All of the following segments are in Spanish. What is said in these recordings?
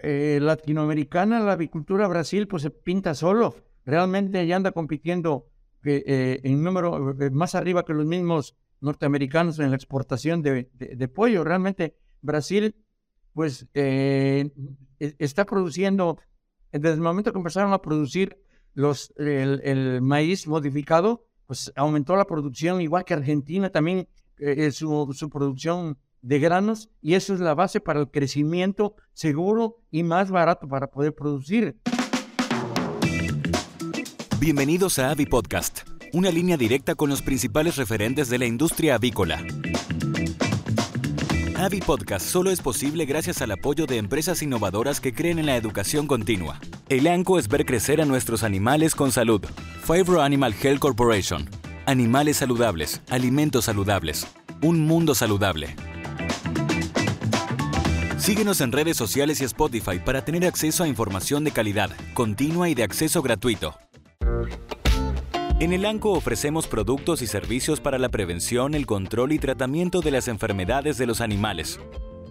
eh, latinoamericana, la avicultura Brasil, pues se pinta solo. Realmente ya anda compitiendo eh, en número más arriba que los mismos norteamericanos en la exportación de, de, pollo. Realmente Brasil, pues, e, está produciendo, desde el momento que empezaron a producir los, el, maíz modificado, pues aumentó la producción, igual que Argentina también, su, su producción de granos y eso es la base para el crecimiento seguro y más barato para poder producir. Bienvenidos a Avi Podcast, una línea directa con los principales referentes de la industria avícola. Avi Podcast solo es posible gracias al apoyo de empresas innovadoras que creen en la educación continua. El ANCO es ver crecer a nuestros animales con salud. Fibro Animal Health Corporation. Animales saludables, alimentos saludables, un mundo saludable. Síguenos en redes sociales y Spotify para tener acceso a información de calidad, continua y de acceso gratuito. En el ANCO ofrecemos productos y servicios para la prevención, el control y tratamiento de las enfermedades de los animales.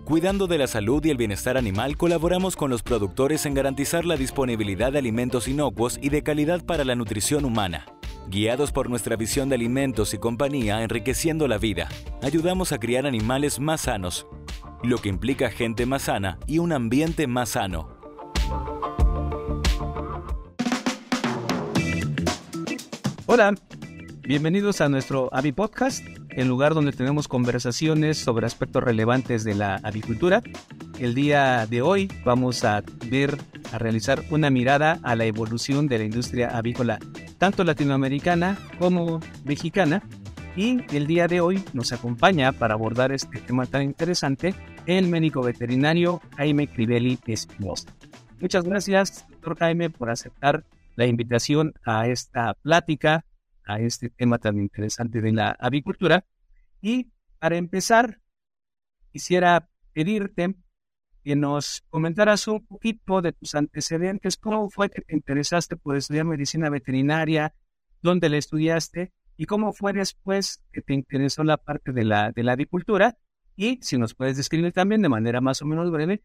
Cuidando de la salud y el bienestar animal, colaboramos con los productores en garantizar la disponibilidad de alimentos inocuos y de calidad para la nutrición humana. Guiados por nuestra visión de alimentos y compañía enriqueciendo la vida, ayudamos a criar animales más sanos, lo que implica gente más sana y un ambiente más sano. Hola, bienvenidos a nuestro Avi Podcast, el lugar donde tenemos conversaciones sobre aspectos relevantes de la avicultura. El día de hoy vamos a ver, a realizar una mirada a la evolución de la industria avícola, tanto latinoamericana como mexicana, y el día de hoy nos acompaña para abordar este tema tan interesante el médico veterinario Jaime Crivelli Espinosa. Muchas gracias, doctor Jaime, por aceptar la invitación a esta plática, a este tema tan interesante de la avicultura. Y para empezar, quisiera pedirte que nos comentaras un poquito de tus antecedentes, cómo fue que te interesaste por estudiar medicina veterinaria, dónde la estudiaste y cómo fue después que te interesó la parte de la, de la avicultura y si nos puedes describir también de manera más o menos breve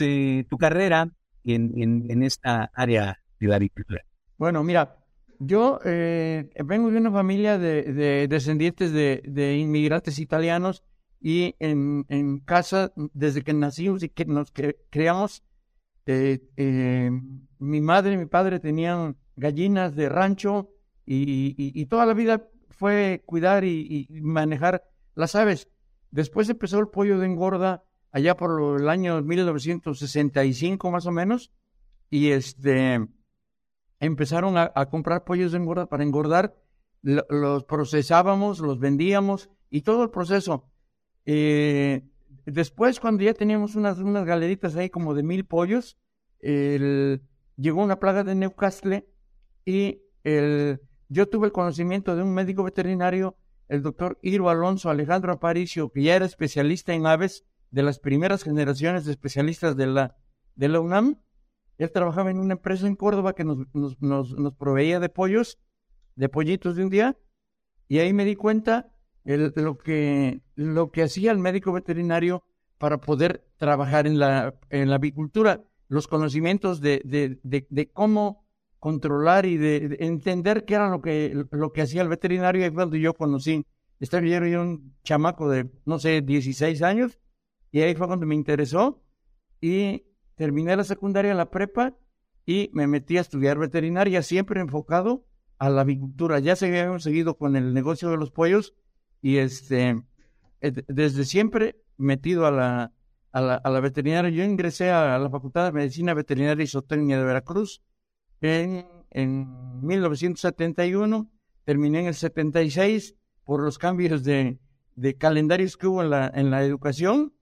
eh, tu carrera en, en, esta área de la agricultura. Bueno, mira, yo eh, vengo de una familia de, descendientes de, inmigrantes italianos y en, casa, desde que nacimos y que nos creamos, eh, mi madre y mi padre tenían gallinas de rancho, y, toda la vida fue cuidar y, manejar las aves. Después empezó el pollo de engorda allá por el año 1965 más o menos y este empezaron a, comprar pollos de engorda para engordar, los procesábamos, los vendíamos y todo el proceso. Eh, después cuando ya teníamos unas, unas galeritas ahí como de mil pollos, llegó una plaga de Newcastle y el, yo tuve el conocimiento de un médico veterinario, el doctor Iro Alonso Alejandro Aparicio, que ya era especialista en aves, de las primeras generaciones de especialistas de la, de la UNAM. Él trabajaba en una empresa en Córdoba que nos, nos, nos, proveía de pollos, de pollitos de un día, y ahí me di cuenta de lo, que, lo que hacía el médico veterinario para poder trabajar en la, en la avicultura, los conocimientos de, de, de cómo controlar y de, entender qué era lo que, lo que hacía el veterinario. Y cuando yo conocí, estaba yo un chamaco de, no sé, 16 años, y ahí fue cuando me interesó. Y terminé la secundaria, la prepa, y me metí a estudiar veterinaria, siempre enfocado a la avicultura. Ya se había seguido con el negocio de los pollos, y este, eh, desde siempre metido a la, a la, a la veterinaria. Yo ingresé a la Facultad de Medicina Veterinaria y Zootecnia de Veracruz en, en 1971, terminé en el 76 por los cambios de, de calendarios que hubo en la, en la educación.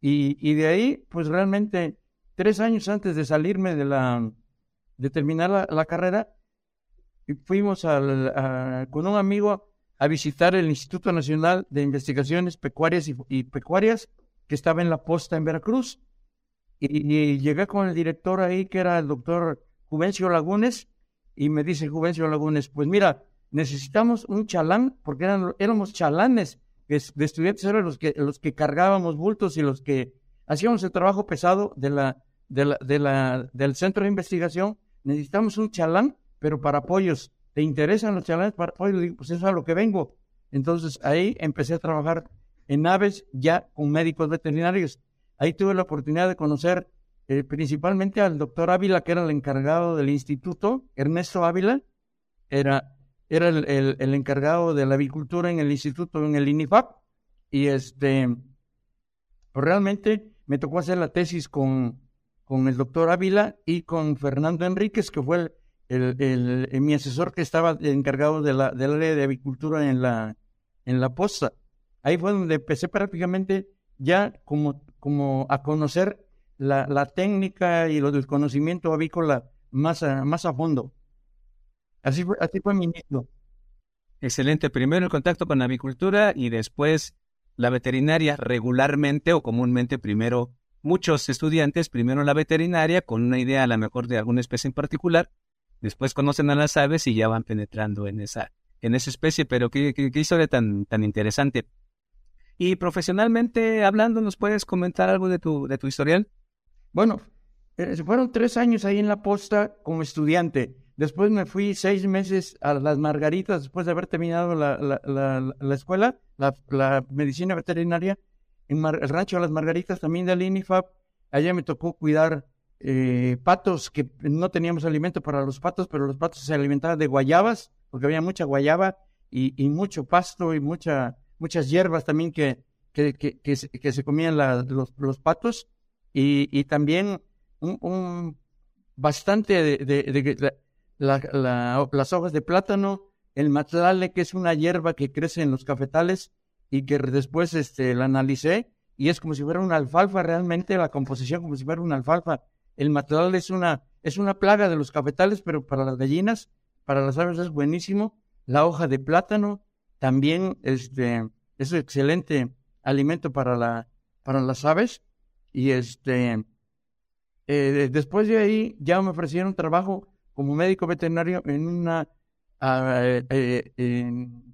Y, y, de ahí, pues realmente tres años antes de salirme de la de terminar la, la carrera, fuimos al, con un amigo a visitar el Instituto Nacional de Investigaciones Pecuarias y, Pecuarias que estaba en la posta en Veracruz. Y, y, llegué con el director ahí que era el doctor Juvencio Lagunes, y me dice Juvencio Lagunes, pues mira, necesitamos un chalán, porque eran, éramos chalanes de, estudiantes, eran los que, los que cargábamos bultos y los que hacíamos el trabajo pesado de la, de la, de la, del centro de investigación, necesitamos un chalán, pero para pollos. ¿Te interesan los chalanes para pollos? Digo, pues eso es a lo que vengo. Entonces ahí empecé a trabajar en aves ya con médicos veterinarios. Ahí tuve la oportunidad de conocer eh, principalmente al doctor Ávila, que era el encargado del instituto, Ernesto Ávila, era, era el, el, encargado de la avicultura en el instituto, en el INIFAP, y este, pues realmente me tocó hacer la tesis con, con el doctor Ávila y con Fernando Enríquez, que fue el, el, mi asesor que estaba encargado de la, del área de avicultura en la, en la posta. Ahí fue donde empecé prácticamente ya como, como a conocer la, la técnica y lo del conocimiento avícola más a, más a fondo. Así fue, así fue mi inicio. Excelente. Primero el contacto con la avicultura y después la veterinaria regularmente o comúnmente primero muchos estudiantes primero la veterinaria con una idea a lo mejor de alguna especie en particular, después conocen a las aves y ya van penetrando en esa, en esa especie, pero qué, qué, historia tan, tan interesante. Y profesionalmente hablando, ¿nos puedes comentar algo de tu, de tu historial? Bueno, eh, fueron tres años ahí en la posta como estudiante. Después me fui seis meses a las Margaritas después de haber terminado la, la, la, la escuela, la, medicina veterinaria en el rancho de las Margaritas, también del INIFAP. Allá me tocó cuidar eh, patos, que no teníamos alimento para los patos, pero los patos se alimentaban de guayabas, porque había mucha guayaba y, y mucho pasto y mucha, muchas hierbas también que, que, que, que se, comían los, los, patos. Y, y también un, un bastante de, de, la, la, las hojas de plátano, el matlale, que es una hierba que crece en los cafetales, y que después este, la analicé y es como si fuera una alfalfa realmente, la composición como si fuera una alfalfa. El material es una, es una plaga de los cafetales, pero para las gallinas, para las aves es buenísimo. La hoja de plátano también este, es un excelente alimento para, la, para las aves. Y este, eh, después de ahí ya me ofrecieron trabajo como médico veterinario en una, en,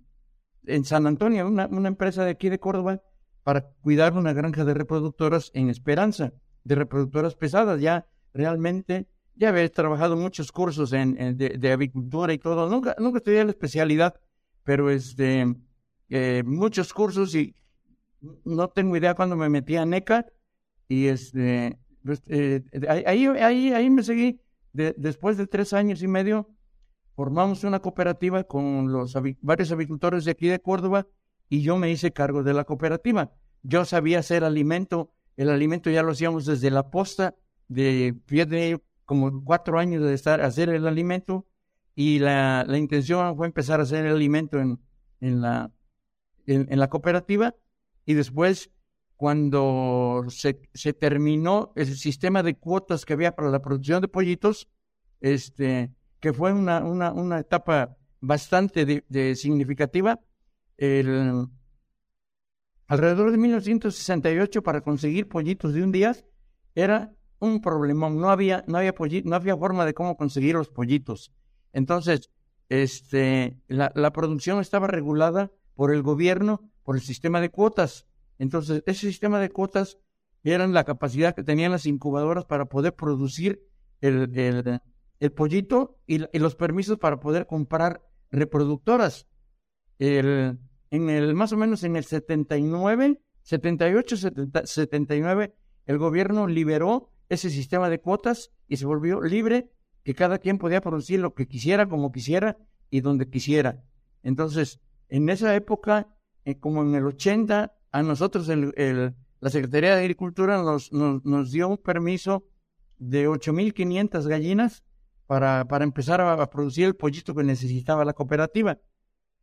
en San Antonio, una, una empresa de aquí de Córdoba, para cuidar una granja de reproductoras en Esperanza, de reproductoras pesadas. Ya realmente, ya había trabajado muchos cursos en, de, avicultura y todo. Nunca, nunca estudié la especialidad, pero este, eh, muchos cursos y no tengo idea cuando me metí a NECA y este, pues, eh, ahí, ahí, ahí me seguí. después de tres años y medio, formamos una cooperativa con los varios avicultores de aquí de Córdoba y yo me hice cargo de la cooperativa. Yo sabía hacer alimento, el alimento ya lo hacíamos desde la posta, de, de como cuatro años de estar hacer el alimento y la, la intención fue empezar a hacer el alimento en, en, la, en, la cooperativa y después cuando se, terminó el sistema de cuotas que había para la producción de pollitos, este, que fue una, una, una etapa bastante de, significativa. El, alrededor de 1968 para conseguir pollitos de un día era un problemón, no había, no había, no había forma de cómo conseguir los pollitos. Entonces, este, la, producción estaba regulada por el gobierno, por el sistema de cuotas. Entonces, ese sistema de cuotas eran la capacidad que tenían las incubadoras para poder producir el, el, pollito y, los permisos para poder comprar reproductoras. El, en el, más o menos en el 79, 78, 79, el gobierno liberó ese sistema de cuotas y se volvió libre, que cada quien podía producir lo que quisiera, como quisiera y donde quisiera. Entonces, en esa época, eh, como en el 80, a nosotros el, la Secretaría de Agricultura nos, dio un permiso de 8.500 gallinas para, empezar a, producir el pollito que necesitaba la cooperativa.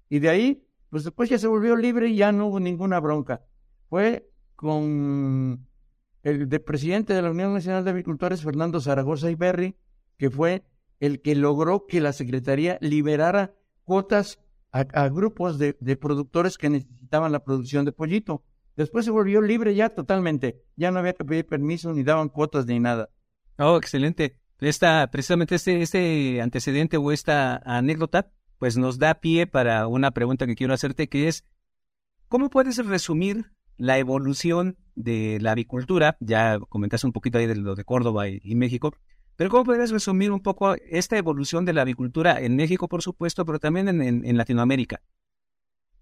Y de ahí, pues después ya se volvió libre y ya no hubo ninguna bronca. Fue con el de presidente de la Unión Nacional de Agricultores, Fernando Zaragoza y Berry, que fue el que logró que la Secretaría liberara cuotas a, grupos de, productores que necesitaban la producción de pollito. Después se volvió libre ya totalmente. Ya no había que pedir permiso ni daban cuotas ni nada. Oh, excelente esta, precisamente este, este antecedente o esta anécdota, pues nos da pie para una pregunta que quiero hacerte, que es, ¿cómo puedes resumir la evolución de la avicultura, ya comentaste un poquito ahí de lo de Córdoba y, México, pero ¿cómo podrías resumir un poco esta evolución de la avicultura en México, por supuesto, pero también en, Latinoamérica,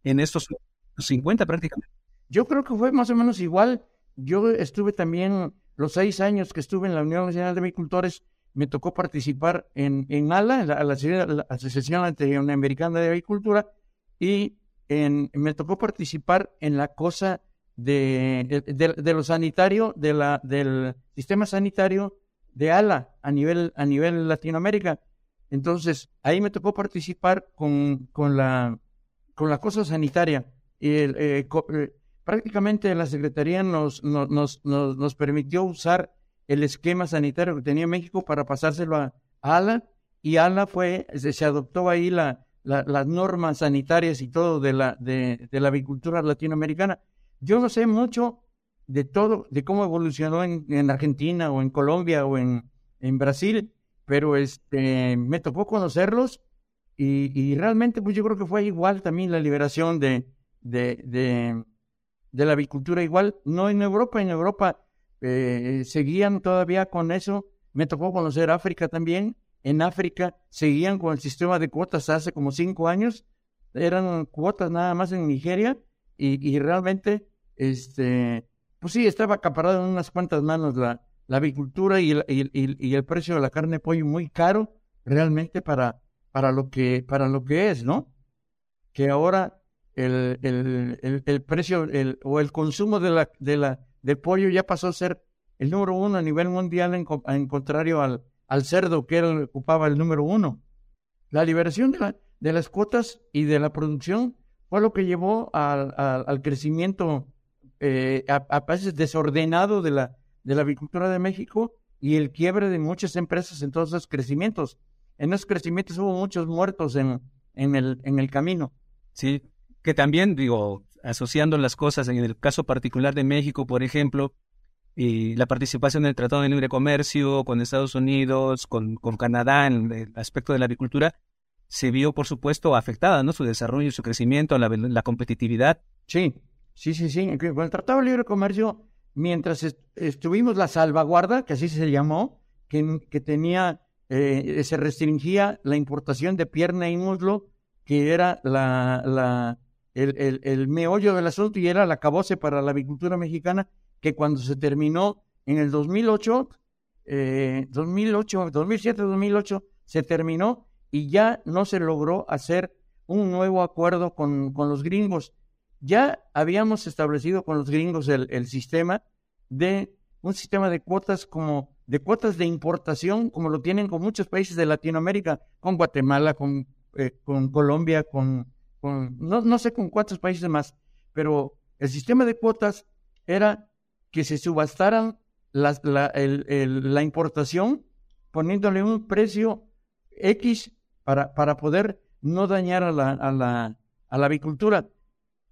en estos 50 prácticamente? Yo creo que fue más o menos igual. Yo estuve también los seis años que estuve en la Unión Nacional de Avicultores, me tocó participar en, en ALA, la, la, Asociación Latinoamericana de Avicultura, y me tocó participar en la cosa de, de, lo sanitario, de la, del sistema sanitario de ALA a nivel, a nivel Latinoamérica. Entonces, ahí me tocó participar con, con, la, con la cosa sanitaria. El, eh, eh, prácticamente la Secretaría nos, nos, nos, nos, permitió usar el esquema sanitario que tenía México para pasárselo a, ALA y ALA fue, se, adoptó ahí la, las normas sanitarias y todo de la, de, de, la avicultura latinoamericana. Yo no sé mucho de todo, de cómo evolucionó en, en Argentina o en Colombia o en, en Brasil, pero este, me tocó conocerlos y, y, realmente pues yo creo que fue igual también la liberación de, de, de la avicultura igual, no en Europa, en Europa eh, seguían todavía con eso, me tocó conocer África también, en África seguían con el sistema de cuotas hace como cinco años, eran cuotas nada más en Nigeria y, realmente, este, pues sí, estaba acaparado en unas cuantas manos la, la avicultura y el, y, el precio de la carne de pollo muy caro realmente para, para, lo, que, para lo que es, ¿no? Que ahora el, el, el, precio el, o el consumo de la, de la, del pollo ya pasó a ser el número uno a nivel mundial en, en contrario al, al cerdo que era, ocupaba el número uno. La liberación de, la, de las cuotas y de la producción fue lo que llevó al, al, crecimiento eh, a, a, veces desordenado de la, de la agricultura de México y el quiebre de muchas empresas en todos esos crecimientos. En esos crecimientos hubo muchos muertos en, en, el, en el camino. Sí, que también, digo, asociando las cosas, en el caso particular de México, por ejemplo, y la participación en el Tratado de Libre Comercio con Estados Unidos, con, con Canadá en el aspecto de la agricultura, se vio, por supuesto, afectada, ¿no? Su desarrollo, su crecimiento, la, la competitividad. Sí, sí, sí, sí. Con el Tratado de Libre Comercio, mientras estuvimos la salvaguarda, que así se llamó, que, que tenía, eh, se restringía la importación de pierna y muslo, que era la, la el, el, meollo del asunto y era la cabose para la agricultura mexicana, que cuando se terminó en el 2008, eh, 2008, 2007, 2008, se terminó y ya no se logró hacer un nuevo acuerdo con, con los gringos. Ya habíamos establecido con los gringos el, el sistema de un sistema de cuotas como de cuotas de importación, como lo tienen con muchos países de Latinoamérica, con Guatemala, con, eh, con Colombia, con no, no sé con cuántos países más, pero el sistema de cuotas era que se subastaran la, la importación poniéndole un precio X para, para poder no dañar a la, a, la, a la avicultura.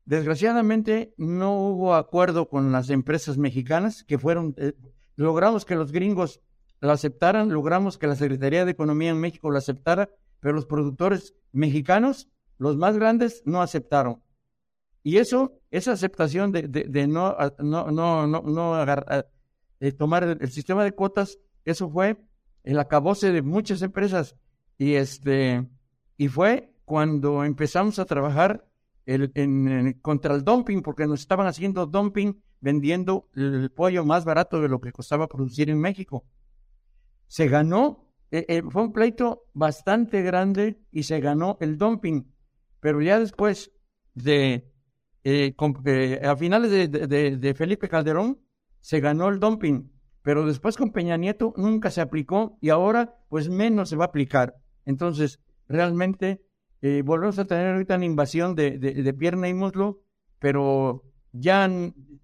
Desgraciadamente no hubo acuerdo con las empresas mexicanas que fueron, eh, logramos que los gringos lo aceptaran, logramos que la Secretaría de Economía en México lo aceptara, pero los productores mexicanos los más grandes no aceptaron. Y eso, esa aceptación de, de, no, no, no, no, de tomar el, sistema de cuotas, eso fue el acabose de muchas empresas. Y este, y fue cuando empezamos a trabajar contra el dumping, porque nos estaban haciendo dumping vendiendo el pollo más barato de lo que costaba producir en México. Se ganó, eh, eh, fue un pleito bastante grande y se ganó el dumping. Pero ya después de, eh, eh, a finales de, Felipe Calderón, se ganó el dumping, pero después con Peña Nieto nunca se aplicó y ahora pues menos se va a aplicar. Entonces, realmente eh, volvemos a tener ahorita una invasión de, pierna y muslo, pero ya,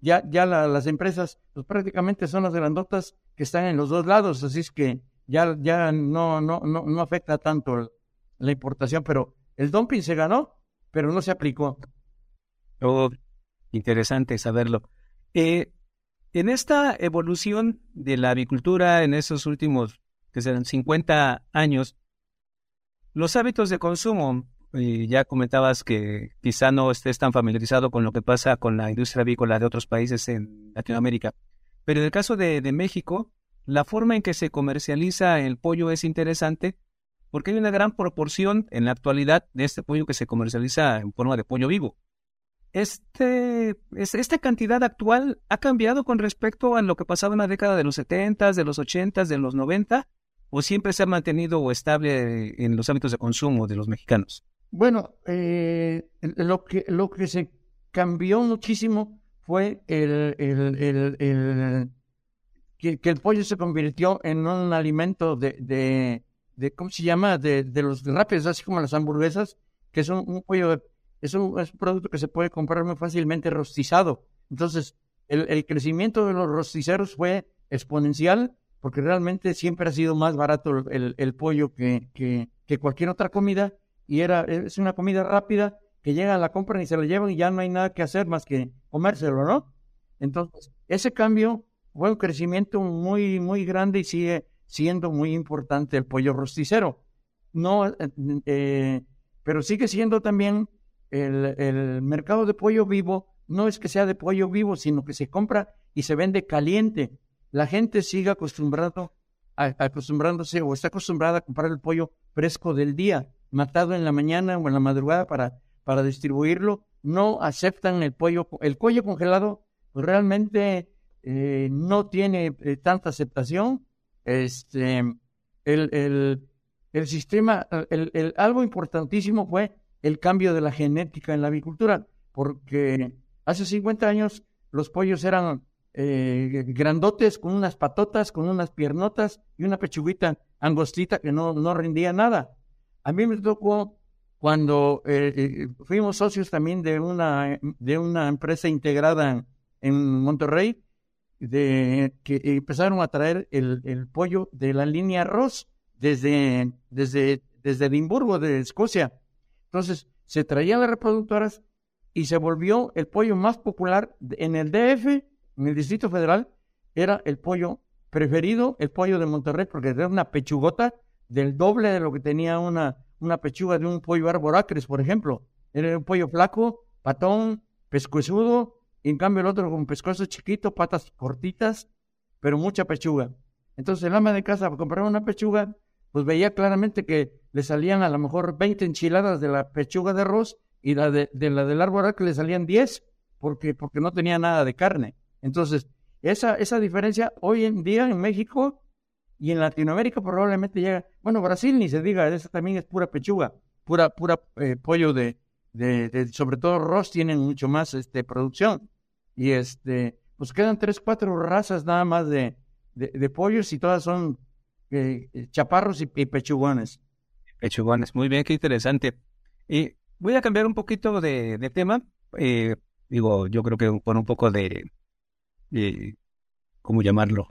ya, ya las empresas pues prácticamente son las grandotas que están en los dos lados, así es que ya, ya no, no, no, no afecta tanto la importación, pero el dumping se ganó, pero no se aplicó. Oh, interesante saberlo. Eh, en esta evolución de la avicultura en esos últimos, que serán 50 años, los hábitos de consumo, eh, ya comentabas que quizá no estés tan familiarizado con lo que pasa con la industria avícola de otros países en Latinoamérica, pero en el caso de, de México, la forma en que se comercializa el pollo es interesante porque hay una gran proporción en la actualidad de este pollo que se comercializa en forma de pollo vivo. Este, ¿Esta cantidad actual ha cambiado con respecto a lo que pasaba en la década de los 70, de los 80, de los 90? ¿O siempre se ha mantenido estable en los hábitos de consumo de los mexicanos? Bueno, eh, lo, que, lo que se cambió muchísimo fue el, el, que, el pollo se convirtió en un alimento de, de, ¿cómo se llama? De, de los rápidos, así como las hamburguesas, que son un pollo es un, producto que se puede comprar muy fácilmente rostizado. Entonces, el, crecimiento de los rosticeros fue exponencial porque realmente siempre ha sido más barato el, pollo que, que, cualquier otra comida y era, es una comida rápida que llega a la compra y se la llevan y ya no hay nada que hacer más que comérselo, ¿no? Entonces, ese cambio fue un crecimiento muy, muy grande y sigue siendo muy importante el pollo rosticero. No, eh, eh, pero sigue siendo también el, mercado de pollo vivo no es que sea de pollo vivo, sino que se compra y se vende caliente. La gente sigue acostumbrado, acostumbrándose o está acostumbrada a comprar el pollo fresco del día, matado en la mañana o en la madrugada para, para distribuirlo. No aceptan el pollo, el pollo congelado pues realmente eh, no tiene eh, tanta aceptación. Este, el, el, el sistema, el, algo importantísimo fue el cambio de la genética en la avicultura, porque hace 50 años los pollos eran eh, grandotes, con unas patotas, con unas piernotas y una pechuguita angostita que no, no rendía nada. A mí me tocó cuando eh, eh, fuimos socios también de una, de una empresa integrada en, Monterrey, de, que empezaron a traer el, el, pollo de la línea Ross desde, desde, desde Edimburgo, de Escocia. Entonces, se traían las reproductoras y se volvió el pollo más popular en el DF, en el Distrito Federal, era el pollo preferido, el pollo de Monterrey, porque era una pechugota del doble de lo que tenía una, una pechuga de un pollo arboracres, por ejemplo. Era un pollo flaco, patón, pescuezudo, y en cambio el otro con pescuezo chiquito, patas cortitas, pero mucha pechuga. Entonces el ama de casa compraba una pechuga pues veía claramente que le salían a lo mejor 20 enchiladas de la pechuga de arroz y la de, la del árbol que le salían 10 porque, porque no tenía nada de carne. Entonces, esa, esa diferencia hoy en día en México y en Latinoamérica probablemente llega, bueno, Brasil ni se diga, esa también es pura pechuga, pura, pura eh, pollo de, de, sobre todo arroz tienen mucho más este, producción. Y este, pues quedan tres, cuatro razas nada más de, de pollos y todas son eh, chaparros y, pechugones. Pechugones, muy bien, qué interesante. Y voy a cambiar un poquito de, tema. Eh, digo, yo creo que por un poco de, ¿cómo llamarlo?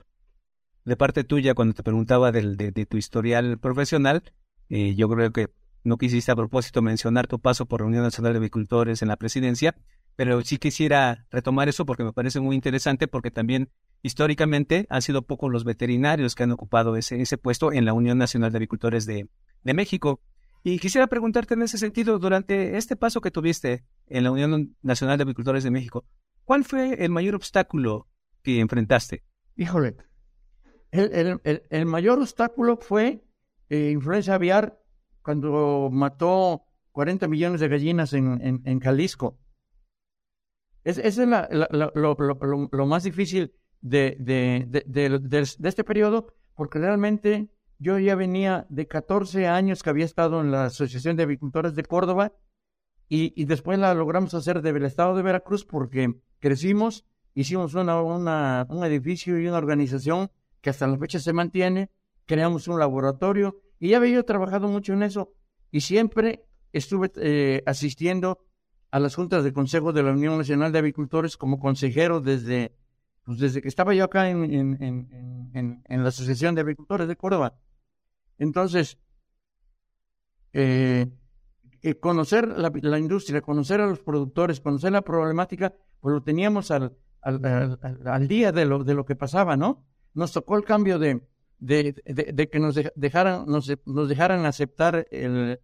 De parte tuya, cuando te preguntaba del, de, tu historial profesional, eh, yo creo que no quisiste a propósito mencionar tu paso por la Unión Nacional de Agricultores en la presidencia, pero sí quisiera retomar eso porque me parece muy interesante porque también históricamente han sido pocos los veterinarios que han ocupado ese, ese puesto en la Unión Nacional de Agricultores de, de México. Y quisiera preguntarte en ese sentido, durante este paso que tuviste en la Unión Nacional de Agricultores de México, ¿cuál fue el mayor obstáculo enfrentaste? Híjole, el, el, el, mayor obstáculo fue eh, influencia aviar cuando mató 40 millones de gallinas en, en, en Jalisco. Es, ese es la, lo, lo, lo, más difícil de, de, de, de, este periodo, porque realmente yo ya venía de 14 años que había estado en la Asociación de Agricultores de Córdoba y, y después la logramos hacer del estado de Veracruz porque crecimos, hicimos una, una, un edificio y una organización que hasta la fecha se mantiene, creamos un laboratorio y ya había yo trabajado mucho en eso y siempre estuve eh, asistiendo a las juntas de consejo de la Unión Nacional de Agricultores como consejero desde pues desde que estaba yo acá en, en, en, la Asociación de Agricultores de Córdoba. Entonces, eh, eh, conocer la, la, industria, conocer a los productores, conocer la problemática, pues lo teníamos al, al, día de lo, de lo que pasaba, ¿no? Nos tocó el cambio de, de, que nos dejaran, nos, nos dejaran aceptar el,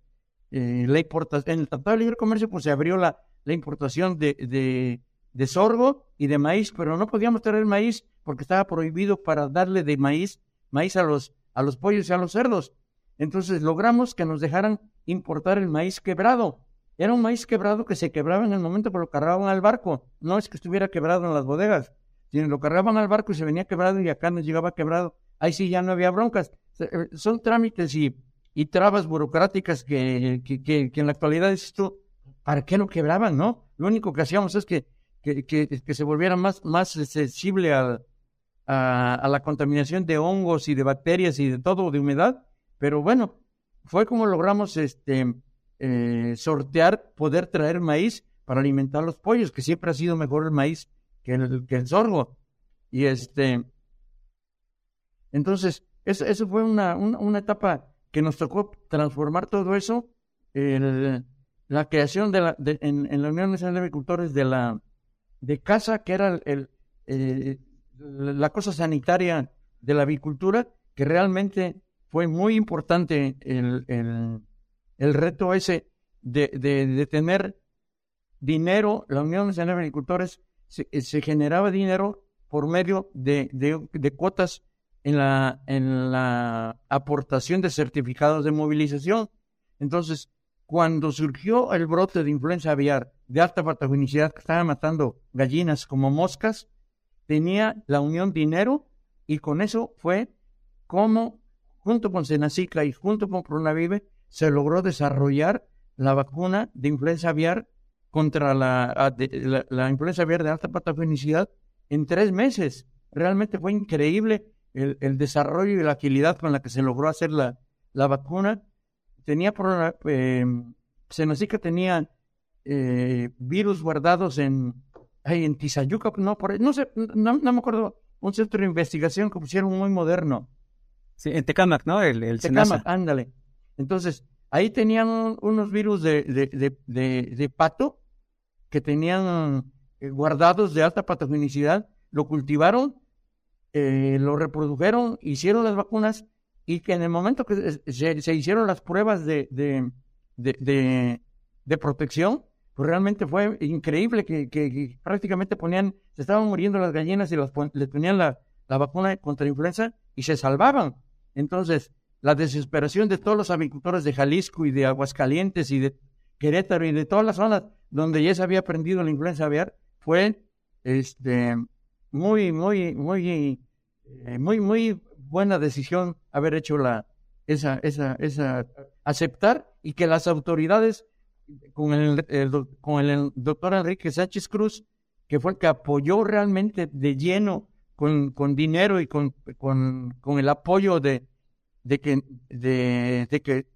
eh, la importación, en el Tratado de Libre Comercio pues se abrió la, la importación de, de, de sorgo y de maíz, pero no podíamos traer maíz porque estaba prohibido para darle de maíz, maíz a los, a los pollos y a los cerdos. Entonces logramos que nos dejaran importar el maíz quebrado. Era un maíz quebrado que se quebraba en el momento que lo cargaban al barco. No es que estuviera quebrado en las bodegas, sino lo cargaban al barco y se venía quebrado y acá nos llegaba quebrado. Ahí sí ya no había broncas. Eh, son trámites y, y trabas burocráticas que, que, que, en la actualidad es esto, ¿para qué no quebraban, no? Lo único que hacíamos es que, que, que, se volviera más, más sensible a, a, la contaminación de hongos y de bacterias y de todo, de humedad. Pero bueno, fue como logramos este, eh, sortear, poder traer maíz para alimentar los pollos, que siempre ha sido mejor el maíz que el, que el sorgo. Y este, entonces, eso, fue una, una, etapa que nos tocó transformar todo eso, la creación de la, en, la Unión Nacional de Agricultores de la de casa, que era el, eh, la cosa sanitaria de la avicultura, que realmente fue muy importante el, reto ese de, de, tener dinero, la Unión Nacional de Agricultores se, se generaba dinero por medio de, de, cuotas en la, en la aportación de certificados de movilización. Entonces, cuando surgió el brote de influenza aviar de alta patogenicidad que estaba matando gallinas como moscas, tenía la Unión dinero y con eso fue como, junto con Senacica y junto con Pronavive, se logró desarrollar la vacuna de influenza aviar contra la, la, influenza aviar de alta patogenicidad en tres meses. Realmente fue increíble el, desarrollo y la agilidad con la que se logró hacer la, la vacuna. Tenía, eh, Senacica tenía eh, virus guardados en, en Tizayuca, no, por, no sé, no, me acuerdo, un centro de investigación que pusieron muy moderno. Sí, en Tecamac, ¿no? El, el Tecamac, ándale. Entonces, ahí tenían unos virus de, de, de, pato que tenían eh, guardados de alta patogenicidad, lo cultivaron, eh, lo reprodujeron, hicieron las vacunas y que en el momento que se, se hicieron las pruebas de, de, de protección, pues realmente fue increíble que, prácticamente ponían, se estaban muriendo las gallinas y les ponían la, vacuna contra la influenza y se salvaban. Entonces, la desesperación de todos los agricultores de Jalisco y de Aguascalientes y de Querétaro y de todas las zonas donde ya se había aprendido la influenza aviar fue este muy muy muy eh, muy muy buena decisión haber hecho la esa esa esa aceptar y que las autoridades con el, con el doctor Enrique Sánchez Cruz, que fue el que apoyó realmente de lleno con, con dinero y con, con, con el apoyo de, de, que, de, de que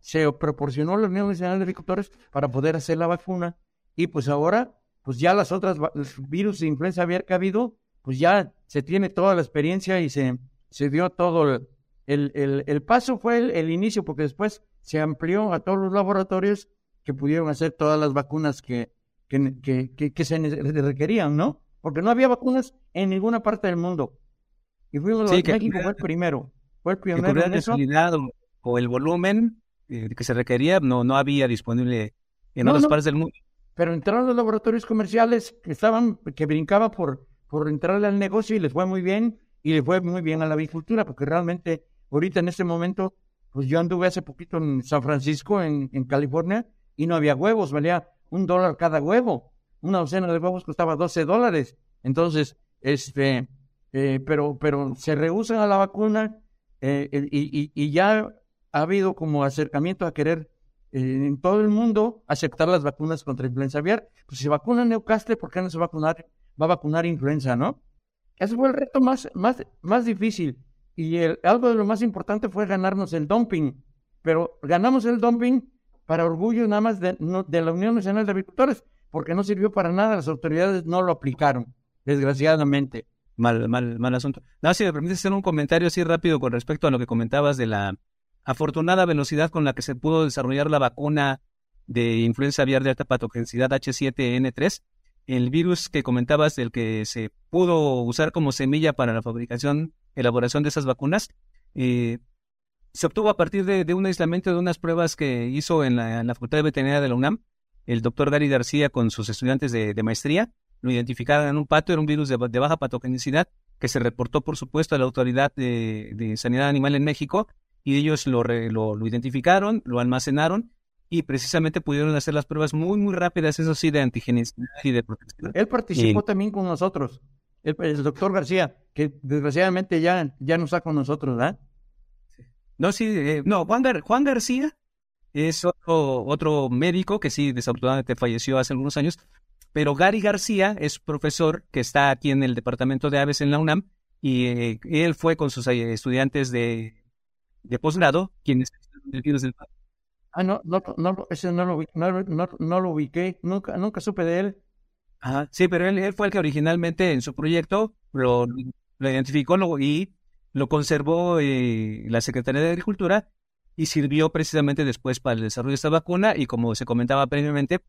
se proporcionó la Unión Nacional de Agricultores para poder hacer la vacuna. Y pues ahora, pues ya las otras virus de influenza aviar que ha habido, pues ya se tiene toda la experiencia y se, se dio todo el, el, el, paso fue el, el, inicio, porque después se amplió a todos los laboratorios que pudieron hacer todas las vacunas que, que, que, que, se requerían, ¿no? Porque no había vacunas en ninguna parte del mundo. Y fuimos sí, México fue el primero. Fue el primero en eso. O el volumen eh, que se requería no, no había disponible en otras partes del mundo. Pero entraron los laboratorios comerciales que estaban, que brincaban por, por entrarle al negocio y les fue muy bien, y les fue muy bien a la avicultura, porque realmente ahorita en este momento, pues yo anduve hace poquito en San Francisco, en, en California, y no había huevos, valía un dólar cada huevo. Una docena de huevos costaba 12 dólares. Entonces, este, eh, pero, pero se rehusan a la vacuna eh, y, y, ya ha habido como acercamiento a querer eh, en todo el mundo aceptar las vacunas contra influenza aviar. Pues si se vacuna Newcastle, ¿por qué no se va a vacunar, va a vacunar influenza, no? Ese fue el reto más, más, más difícil. Y algo de lo más importante fue ganarnos el dumping. Pero ganamos el dumping para orgullo nada más de, la Unión Nacional de Agricultores, porque no sirvió para nada, las autoridades no lo aplicaron, desgraciadamente. Mal, mal, mal asunto. Nada, si me permites hacer un comentario así rápido con respecto a lo que comentabas de la afortunada velocidad con la que se pudo desarrollar la vacuna de influenza aviar de alta patogenicidad H7N3, el virus que comentabas del que se pudo usar como semilla para la fabricación, elaboración de esas vacunas, eh, se obtuvo a partir de, un aislamiento de unas pruebas que hizo en la, Facultad de Veterinaria de la UNAM, el doctor Gary García con sus estudiantes de, maestría, lo identificaron en un pato, era un virus de, baja patogenicidad que se reportó, por supuesto, a la Autoridad de, Sanidad Animal en México y ellos lo, lo, identificaron, lo almacenaron y precisamente pudieron hacer las pruebas muy, muy rápidas, eso sí, de antigenicidad y de protección. Él participó también con nosotros, el, doctor García, que desgraciadamente ya, ya no está con nosotros, ¿verdad? No, sí, eh, no, Juan, Juan García es otro, otro médico que sí, desafortunadamente falleció hace algunos años, pero Gary García es profesor que está aquí en el departamento de aves en la UNAM y eh, él fue con sus eh, estudiantes de, de posgrado, quienes del Ah, no, no, no, ese no lo, no, no, no lo ubiqué, nunca, nunca supe de él. Ajá, sí, pero él, él, fue el que originalmente en su proyecto lo, lo identificó y lo conservó eh, la Secretaría de Agricultura y sirvió precisamente después para el desarrollo de esta vacuna y como se comentaba previamente,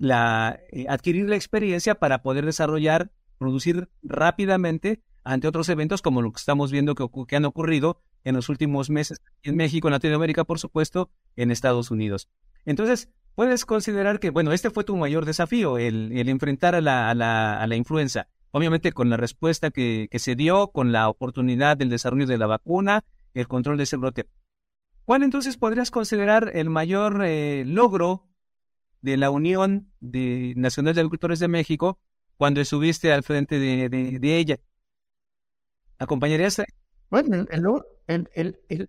la, eh, adquirir la experiencia para poder desarrollar, producir rápidamente ante otros eventos como lo que estamos viendo que, han ocurrido en los últimos meses en México, en Latinoamérica, por supuesto, en Estados Unidos. Entonces, puedes considerar que, bueno, este fue tu mayor desafío, el, el enfrentar a la, a, la, a la influenza obviamente con la respuesta que, se dio, con la oportunidad del desarrollo de la vacuna, el control de ese brote. ¿Cuál entonces podrías considerar el mayor eh, logro de la Unión de Nacional de Agricultores de México cuando estuviste al frente de, ella? ¿Acompañarías? Bueno, el, el,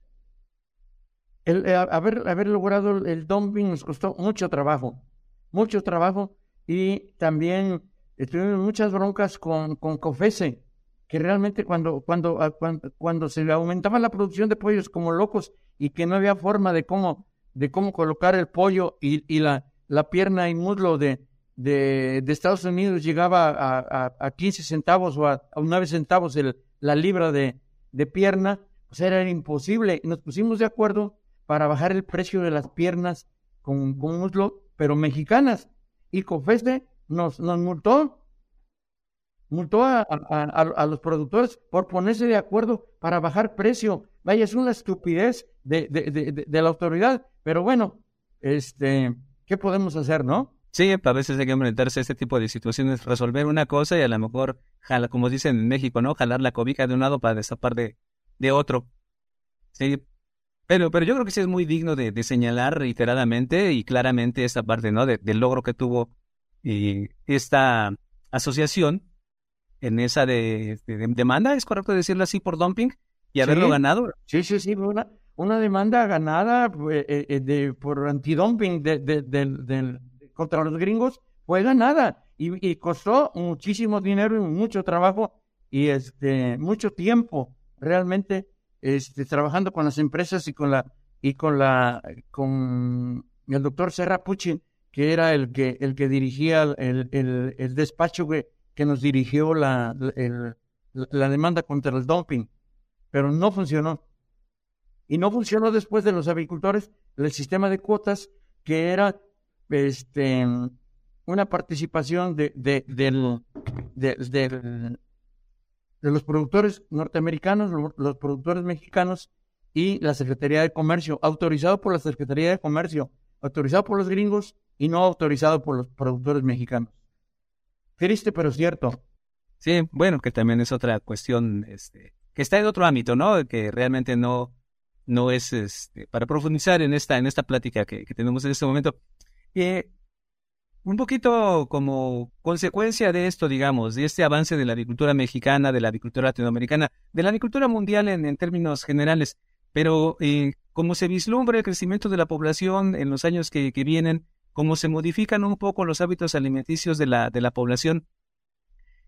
eh, haber, haber logrado el dumping nos costó mucho trabajo, mucho trabajo y también tuvimos muchas broncas con, con COFESE, que realmente cuando, cuando, ah, cuando, cuando, se aumentaba la producción de pollos como locos y que no había forma de cómo, de cómo colocar el pollo y la, la pierna y muslo de, de, Estados Unidos llegaba a, a, 15 centavos o a, a 9 centavos el, la libra de, de pierna, pues era imposible. Nos pusimos de acuerdo para bajar el precio de las piernas con, con muslo, pero mexicanas. Y COFESE nos, nos multó, multó a, a, los productores por ponerse de acuerdo para bajar precio. Vaya, es una estupidez de, de, de, la autoridad, pero bueno, este, ¿qué podemos hacer, no? Sí, a veces hay que enfrentarse a este tipo de situaciones, resolver una cosa y a lo mejor, jala, como dicen en México, ¿no? Jalar la cobija de un lado para destapar de, de otro. Sí, pero, pero yo creo que sí es muy digno de, de señalar reiteradamente y claramente esta parte, ¿no? del logro que tuvo y esta asociación en esa de, demanda, ¿es correcto decirlo así, por dumping y haberlo ganado? Sí, sí, sí, una, una demanda ganada eh, eh, eh, por antidumping de, contra los gringos fue ganada y, costó muchísimo dinero y mucho trabajo y este mucho tiempo realmente este trabajando con las empresas y con la y con la con el doctor Serra Puchin que era el que, el que dirigía el, el, el despacho que, que, nos dirigió la, la demanda contra el dumping, pero no funcionó. Y no funcionó después de los agricultores el sistema de cuotas, que era este, una participación de, de, de, los productores norteamericanos, los productores mexicanos y la Secretaría de Comercio, autorizado por la Secretaría de Comercio, autorizado por los gringos y no autorizado por los productores mexicanos. Triste, pero cierto. Sí, bueno, que también es otra cuestión este, que está en otro ámbito, ¿no? Que realmente no, no es este, para profundizar en esta, en esta plática que, tenemos en este momento. Eh, un poquito como consecuencia de esto, digamos, de este avance de la agricultura mexicana, de la agricultura latinoamericana, de la agricultura mundial en, en términos generales, pero eh, como se vislumbra el crecimiento de la población en los años que, que vienen, cómo se modifican un poco los hábitos alimenticios de la, de la población.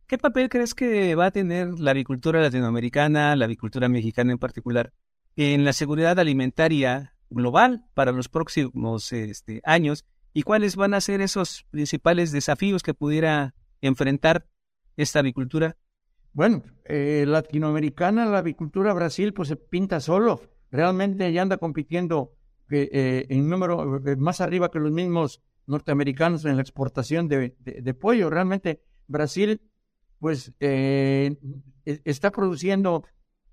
¿Qué papel crees que va a tener la agricultura latinoamericana, la agricultura mexicana en particular, en la seguridad alimentaria global para los próximos este, años? ¿Y cuáles van a ser esos principales desafíos que pudiera enfrentar esta agricultura? Bueno, eh, latinoamericana, la agricultura Brasil, pues se pinta solo. Realmente ya anda compitiendo que, eh, en número eh, más arriba que los mismos norteamericanos en la exportación de, de, pollo. Realmente Brasil, pues, eh, e, está produciendo,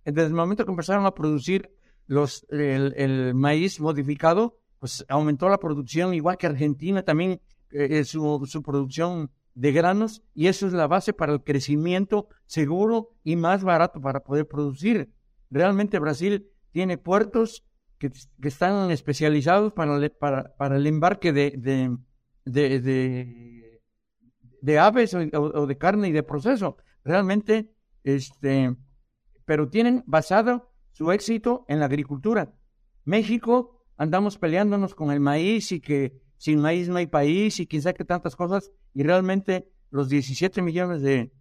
desde el momento que empezaron a producir los, el, maíz modificado, pues aumentó la producción, igual que Argentina también eh, su, su producción de granos, y eso es la base para el crecimiento seguro y más barato para poder producir. Realmente Brasil tiene puertos que, están especializados para, para, para el embarque de, de, de, de, aves o, de carne y de proceso. Realmente, este, pero tienen basado su éxito en la agricultura. México andamos peleándonos con el maíz y que sin maíz no hay país y quién sabe qué tantas cosas y realmente los 17 millones de,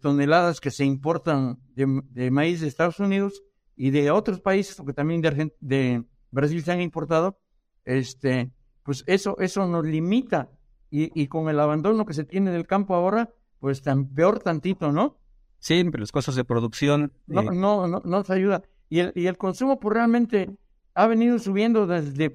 toneladas que se importan de, de, maíz de Estados Unidos y de otros países, porque también de, de Brasil se han importado, este, pues eso, eso nos limita. Y, y, con el abandono que se tiene del campo ahora, pues tan peor tantito, ¿no? Sí, pero los costos de producción. No, eh, no, no, nos ayuda. Y el, y el consumo, pues realmente ha venido subiendo desde,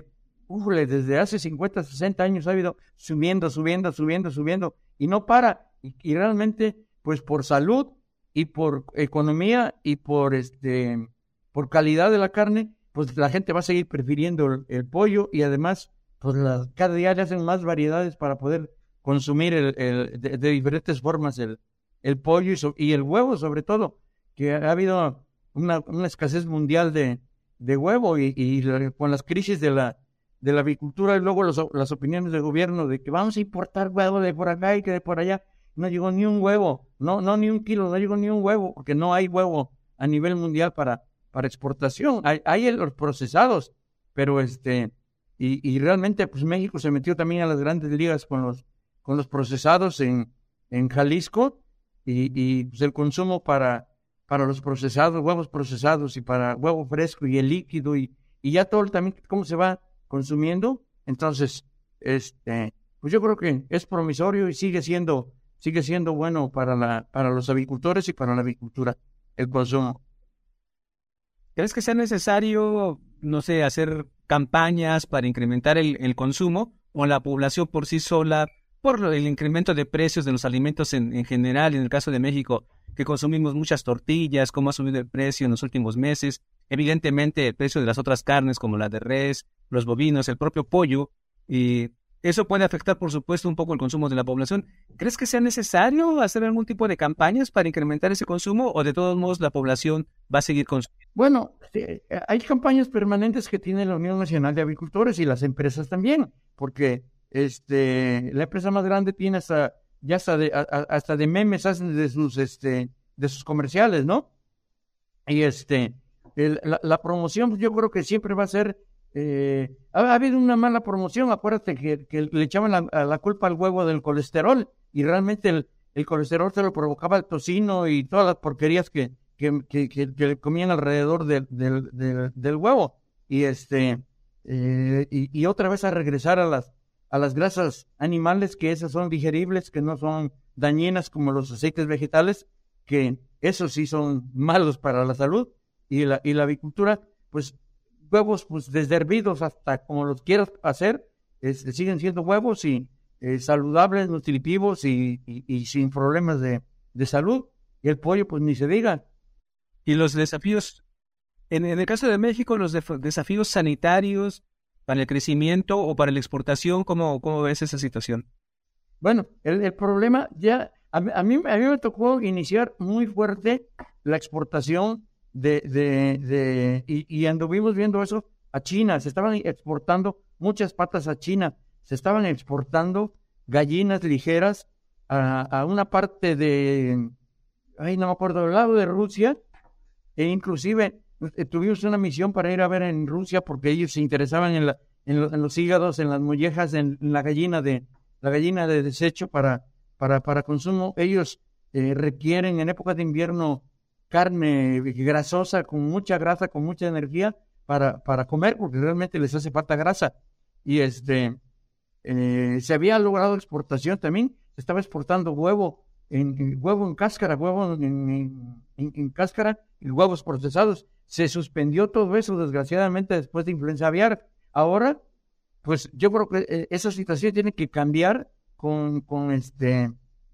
desde hace 50, 60 años, ha ido subiendo, subiendo, subiendo, subiendo, y no para. Y, y realmente, pues por salud y por economía y por este por calidad de la carne, pues la gente va a seguir prefiriendo el, pollo y además, pues cada día le hacen más variedades para poder consumir el, de, diferentes formas el, el pollo y, el huevo sobre todo, que ha habido una, escasez mundial de, de huevo y, con las crisis de la, de la avicultura y luego las opiniones del gobierno de que vamos a importar huevo de por acá y que de por allá, no llegó ni un huevo, no, no ni un kilo, no llegó ni un huevo, porque no hay huevo a nivel mundial para, para exportación. Hay, hay los procesados, pero este, y, y, realmente pues México se metió también a las grandes ligas con los, con los procesados en, en Jalisco y, y pues el consumo para, para los procesados, huevos procesados y para huevo fresco y el líquido y, y ya todo también cómo se va consumiendo. Entonces, este, pues yo creo que es promisorio y sigue siendo, sigue siendo bueno para la, para los avicultores y para la avicultura el consumo. ¿Crees que sea necesario, no sé, hacer campañas para incrementar el, consumo o la población por sí sola, por el incremento de precios de los alimentos en, general, en el caso de México, que consumimos muchas tortillas, cómo ha subido el precio en los últimos meses, evidentemente el precio de las otras carnes como la de res, los bovinos, el propio pollo, y eso puede afectar, por supuesto, un poco el consumo de la población. ¿Crees que sea necesario hacer algún tipo de campañas para incrementar ese consumo o de todos modos la población va a seguir consumiendo? Bueno, hay campañas permanentes que tiene la Unión Nacional de Agricultores y las empresas también, porque este, la empresa más grande tiene hasta, ya hasta de, hasta de memes hacen de sus, este, de sus comerciales, ¿no? Y este, la, promoción pues, yo creo que siempre va a ser eh, ha, habido una mala promoción, acuérdate que, le echaban la, culpa al huevo del colesterol y realmente el, colesterol se lo provocaba el tocino y todas las porquerías que, que, que, comían alrededor del, huevo. Y este eh, y, otra vez a regresar a las, a las grasas animales, que esas son digeribles, que no son dañinas como los aceites vegetales, que esos sí son malos para la salud. Y la, y la avicultura, pues huevos pues desde hervidos hasta como los quieras hacer, siguen siendo huevos y eh, saludables, nutritivos y, y, sin problemas de, de, salud. Y el pollo pues ni se diga. Y los desafíos, en, el caso de México, los desafíos sanitarios para el crecimiento o para la exportación, ¿cómo, cómo ves esa situación? Bueno, el, el problema ya, a, a, mí, a mí me tocó iniciar muy fuerte la exportación de, de, y, y, anduvimos viendo eso a China, se estaban exportando muchas patas a China, se estaban exportando gallinas ligeras a, a una parte de, ay, no me acuerdo, del lado de Rusia, e inclusive tuvimos una misión para ir a ver en Rusia porque ellos se interesaban en, la, en, los hígados, en las mollejas, en, la gallina de la gallina de desecho para, para, para consumo. Ellos eh, requieren en época de invierno carne grasosa, con mucha grasa, con mucha energía para, para comer, porque realmente les hace falta grasa. Y este, eh, se había logrado exportación también, se estaba exportando huevo, en, huevo en cáscara, huevo en, en, cáscara y huevos procesados. Se suspendió todo eso, desgraciadamente, después de influenza aviar. Ahora, pues yo creo que eh, esa situación tiene que cambiar con, con este,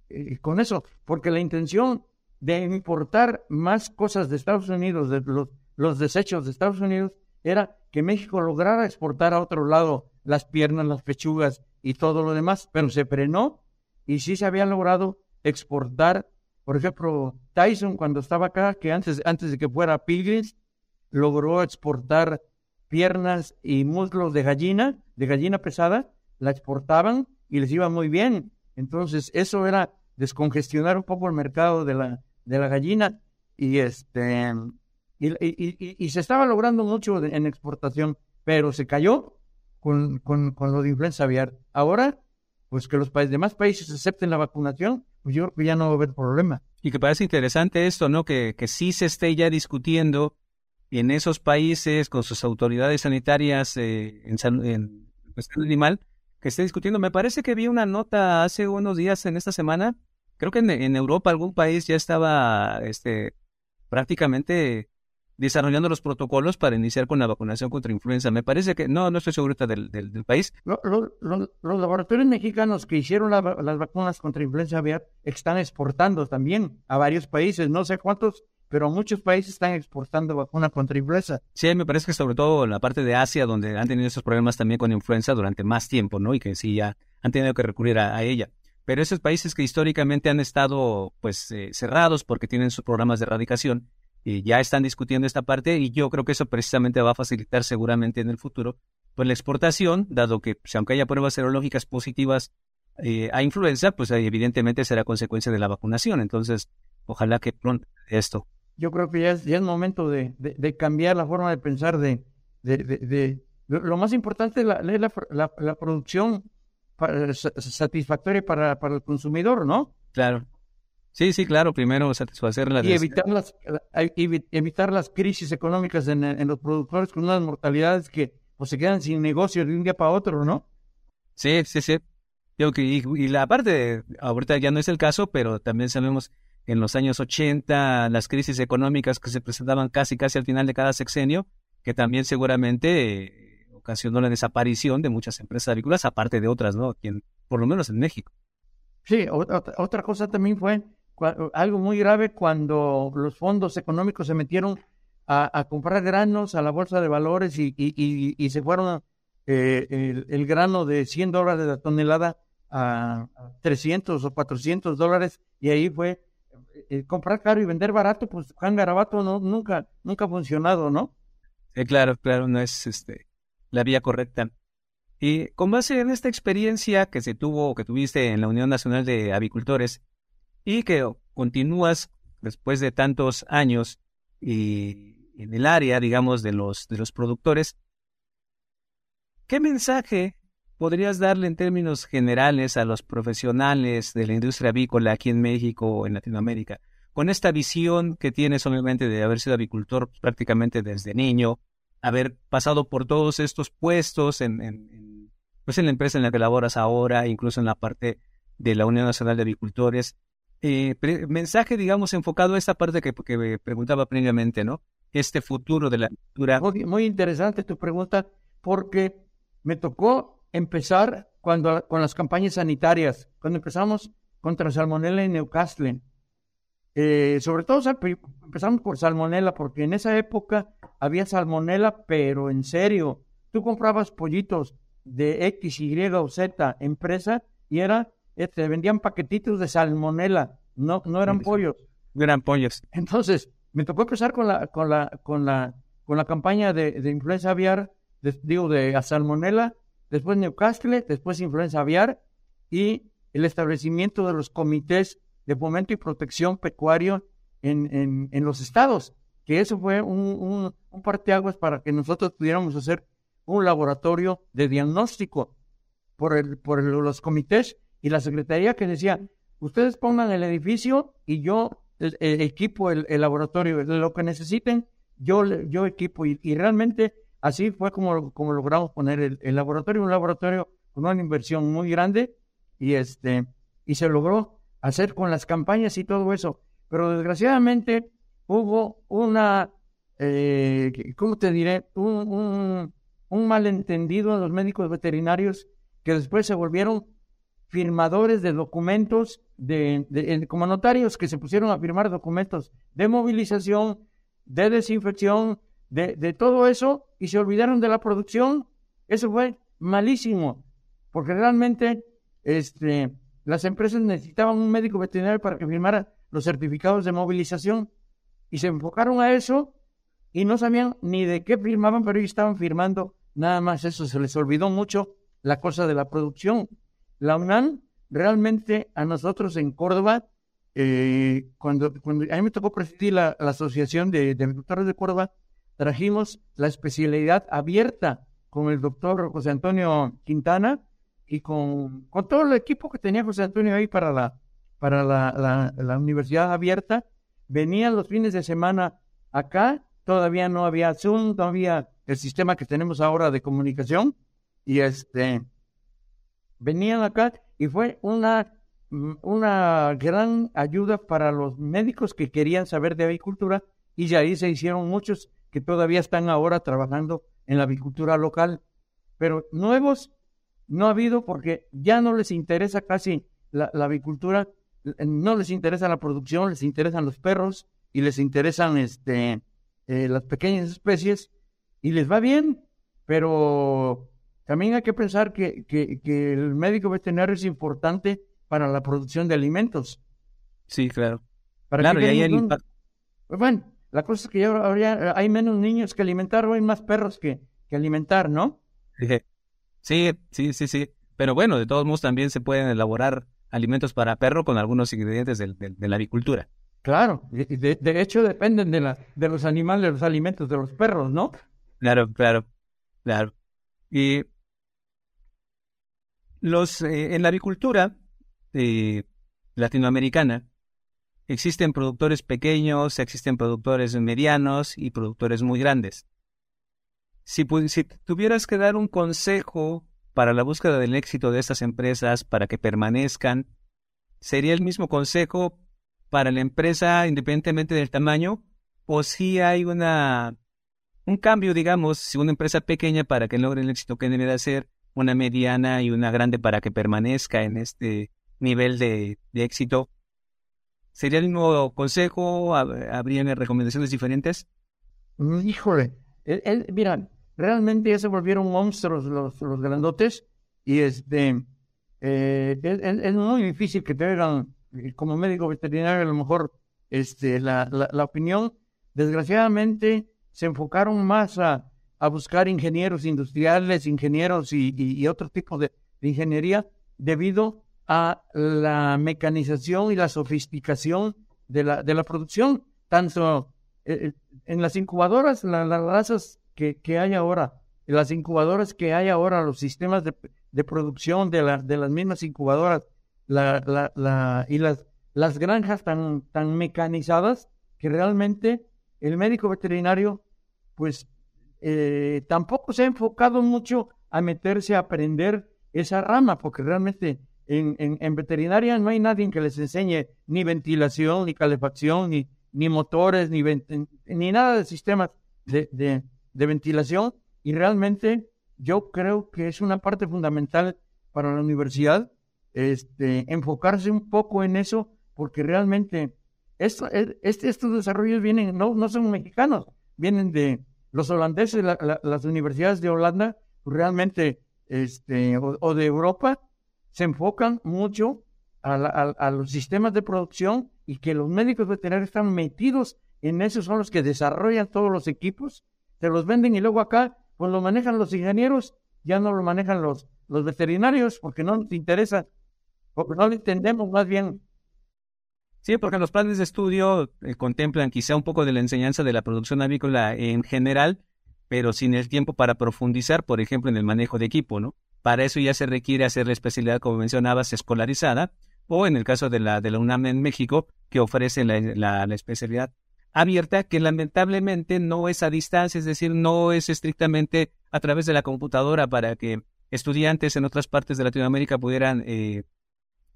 eh, con eso, porque la intención de importar más cosas de Estados Unidos, de los, los desechos de Estados Unidos, era que México lograra exportar a otro lado las piernas, las pechugas y todo lo demás, pero se frenó y sí se había logrado exportar, por ejemplo, Tyson cuando estaba acá, que antes, antes de que fuera Pilgrims, logró exportar piernas y muslos de gallina, de gallina pesada, la exportaban y les iba muy bien. Entonces, eso era descongestionar un poco el mercado de la, de la gallina y este y, se estaba logrando mucho en exportación, pero se cayó con, con, con, lo de influenza aviar. Ahora, pues que los demás países acepten la vacunación, pues yo creo que ya no va a haber problema. Y que parece interesante esto, ¿no? Que, que sí se esté ya discutiendo en esos países con sus autoridades sanitarias eh, en, en cuestión animal, que esté discutiendo. Me parece que vi una nota hace unos días en esta semana. Creo que en, en Europa algún país ya estaba este, prácticamente desarrollando los protocolos para iniciar con la vacunación contra influenza. Me parece que, no, no estoy seguro del, del, país. los laboratorios mexicanos que hicieron las vacunas contra influenza aviar están exportando también a varios países, no sé cuántos, pero muchos países están exportando vacunas contra influenza. Sí, me parece que sobre todo la parte de Asia, donde han tenido esos problemas también con influenza durante más tiempo, ¿no? Y que sí ya han tenido que recurrir a, ella. Pero esos países que históricamente han estado pues eh, cerrados porque tienen sus programas de erradicación, y ya están discutiendo esta parte y yo creo que eso precisamente va a facilitar seguramente en el futuro pues la exportación, dado que pues, aunque haya pruebas serológicas positivas eh, a influenza, pues evidentemente será consecuencia de la vacunación. Entonces, ojalá que pronto esto. Yo creo que ya es, ya es momento de, de, cambiar la forma de pensar de... de lo más importante es la, la, la, producción satisfactoria para, para el consumidor, ¿no? Claro. Sí, sí, claro, primero satisfacer la y evitar las, evitar las crisis económicas en, los productores con unas mortalidades que pues, se quedan sin negocio de un día para otro, ¿no? Sí, sí, sí. Yo, y, y la parte, ahorita ya no es el caso, pero también sabemos en los años 80 las crisis económicas que se presentaban casi, casi al final de cada sexenio, que también seguramente eh, ocasionó la desaparición de muchas empresas agrícolas, aparte de otras, ¿no? Quien, por lo menos en México. Sí, otra cosa también fue algo muy grave cuando los fondos económicos se metieron a, comprar granos a la bolsa de valores y, y, se fueron eh, el, grano de 100 dólares de la tonelada a 300 o 400 dólares y ahí fue eh, comprar caro y vender barato, pues Juan Garabato no, nunca, nunca ha funcionado, ¿no? Sí, claro, claro, no es este, la vía correcta. Y con base en esta experiencia que se tuvo, que tuviste en la Unión Nacional de Avicultores, y que continúas después de tantos años y en el área, digamos, de los, de los productores, ¿qué mensaje podrías darle en términos generales a los profesionales de la industria avícola aquí en México o en Latinoamérica? Con esta visión que tienes obviamente de haber sido avicultor prácticamente desde niño, haber pasado por todos estos puestos en, pues en la empresa en la que laboras ahora, incluso en la parte de la Unión Nacional de Avicultores, eh, mensaje, digamos, enfocado a esta parte que, que preguntaba previamente, ¿no? Este futuro de la cultura. Muy, interesante tu pregunta, porque me tocó empezar cuando, con las campañas sanitarias, cuando empezamos contra salmonella en Newcastle. Eh, sobre todo empezamos por salmonella, porque en esa época había salmonella, pero en serio. Tú comprabas pollitos de X, Y o Z empresa y era este, vendían paquetitos de salmonela, no, no eran pollos. No eran pollos. Entonces, me tocó empezar con la, con la, con la, con la campaña de, influenza aviar, digo, de salmonela, después Newcastle, después influenza aviar y el establecimiento de los comités de fomento y protección pecuario en, en, los estados, que eso fue un, un, un parteaguas para que nosotros pudiéramos hacer un laboratorio de diagnóstico por, el, por los comités y la secretaría que decía, ustedes pongan el edificio y yo equipo el, laboratorio, lo que necesiten, yo, yo equipo. Y, realmente así fue como, como logramos poner el, laboratorio, un laboratorio con una inversión muy grande y, este, y se logró hacer con las campañas y todo eso. Pero desgraciadamente hubo una, eh, ¿cómo te diré? Un, un, un malentendido en los médicos veterinarios que después se volvieron firmadores de documentos, de, como notarios que se pusieron a firmar documentos de movilización, de desinfección, de, de todo eso, y se olvidaron de la producción. Eso fue malísimo, porque realmente este, las empresas necesitaban un médico veterinario para que firmara los certificados de movilización y se enfocaron a eso y no sabían ni de qué firmaban, pero ellos estaban firmando nada más eso. Se les olvidó mucho la cosa de la producción. La UNAM realmente a nosotros en Córdoba, eh, cuando, cuando a mí me tocó presidir la, Asociación de, Agricultores de Córdoba, trajimos la especialidad abierta con el doctor José Antonio Quintana y con, con todo el equipo que tenía José Antonio ahí para la, para la, la, universidad abierta. Venían los fines de semana acá, todavía no había Zoom, no había el sistema que tenemos ahora de comunicación, y este, venían acá y fue una, una gran ayuda para los médicos que querían saber de agricultura y ya ahí se hicieron muchos que todavía están ahora trabajando en la agricultura local, pero nuevos no ha habido porque ya no les interesa casi la, avicultura, no les interesa la producción, les interesan los perros y les interesan este, eh, las pequeñas especies y les va bien, pero también hay que pensar que, que, el médico veterinario es importante para la producción de alimentos. Sí, claro. Para claro, y ahí el impacto. Pues bueno, la cosa es que ahora hay menos niños que alimentar o hay más perros que, que alimentar, ¿no? Sí, sí, sí, sí. Pero bueno, de todos modos también se pueden elaborar alimentos para perro con algunos ingredientes de, la agricultura. Claro, de, de, hecho dependen de, la, de los animales, de los alimentos de los perros, ¿no? Claro, claro, claro. Y los eh, en la agricultura eh, latinoamericana Existen productores pequeños, existen productores medianos y productores muy grandes. Si, tuvieras que dar un consejo para la búsqueda del éxito de estas empresas para que permanezcan, ¿sería el mismo consejo para la empresa independientemente del tamaño? ¿O si hay una, un cambio, digamos, si una empresa pequeña para que logre el éxito que debe de hacer, una mediana y una grande para que permanezca en este nivel de éxito? ¿Sería el mismo consejo? ¿Habrían recomendaciones diferentes? Mm, híjole, mira, realmente ya se volvieron monstruos los, los grandotes y este eh, es, muy difícil que tengan eh, como médico veterinario a lo mejor este, la, la, opinión. Desgraciadamente se enfocaron más a, a buscar ingenieros industriales, ingenieros y, y, otro tipo de, de ingeniería debido a la mecanización y la sofisticación de la, de la producción, tanto eh, eh, en las incubadoras, las razas que, que, hay ahora, las incubadoras que hay ahora, los sistemas de, de producción de, la, de las mismas incubadoras la, la, la, y las, las granjas tan, tan mecanizadas que realmente el médico veterinario pues eh, tampoco se ha enfocado mucho a meterse a aprender esa rama, porque realmente en, veterinaria no hay nadie que les enseñe ni ventilación, ni calefacción, ni, ni motores, ni, ni nada de sistemas de, de, ventilación. Y realmente yo creo que es una parte fundamental para la universidad este, enfocarse un poco en eso, porque realmente esto, este, estos desarrollos vienen, no, no son mexicanos, vienen de los holandeses, las universidades de Holanda, realmente, este, o de Europa, se enfocan mucho a, los sistemas de producción y que los médicos veterinarios están metidos en esos, son los que desarrollan todos los equipos, se los venden y luego acá, pues lo manejan los ingenieros, ya no lo manejan los, los veterinarios porque no nos interesa, porque no lo entendemos más bien. Sí, porque los planes de estudio eh, contemplan quizá un poco de la enseñanza de la producción avícola en general, pero sin el tiempo para profundizar, por ejemplo, en el manejo de equipo, ¿no? Para eso ya se requiere hacer la especialidad, como mencionabas, escolarizada, o en el caso de la, de la UNAM en México, que ofrece la, la, especialidad abierta, que lamentablemente no es a distancia, es decir, no es estrictamente a través de la computadora para que estudiantes en otras partes de Latinoamérica pudieran eh,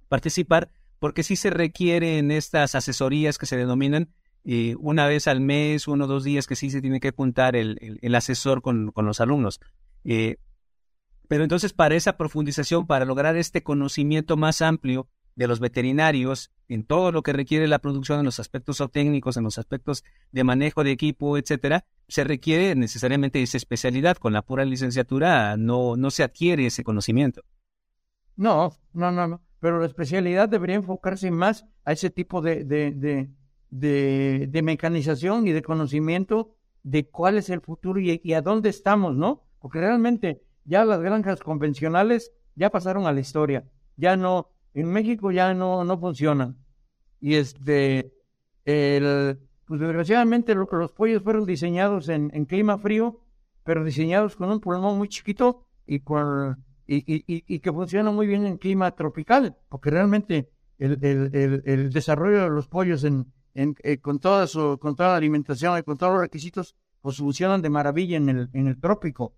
participar, porque sí se requieren estas asesorías que se denominan eh, una vez al mes, uno o dos días que sí se tiene que juntar el, el, asesor con, con, los alumnos. Eh, pero entonces para esa profundización, para lograr este conocimiento más amplio de los veterinarios en todo lo que requiere la producción, en los aspectos técnicos, en los aspectos de manejo de equipo, etcétera, se requiere necesariamente esa especialidad. Con la pura licenciatura no, no se adquiere ese conocimiento. No, no, no, no. Pero la especialidad debería enfocarse más a ese tipo de, de, de, de, mecanización y de conocimiento de cuál es el futuro y, a dónde estamos, ¿no? Porque realmente ya las granjas convencionales ya pasaron a la historia. Ya no, en México ya no, no funcionan. Y este, el, pues desgraciadamente los pollos fueron diseñados en, en, clima frío, pero diseñados con un pulmón muy chiquito y, con, y, y, y, que funcionan muy bien en clima tropical, porque realmente el, el, el, desarrollo de los pollos en, en, eh, con, toda su, con toda la alimentación y con todos los requisitos, pues funcionan de maravilla en el, en el trópico.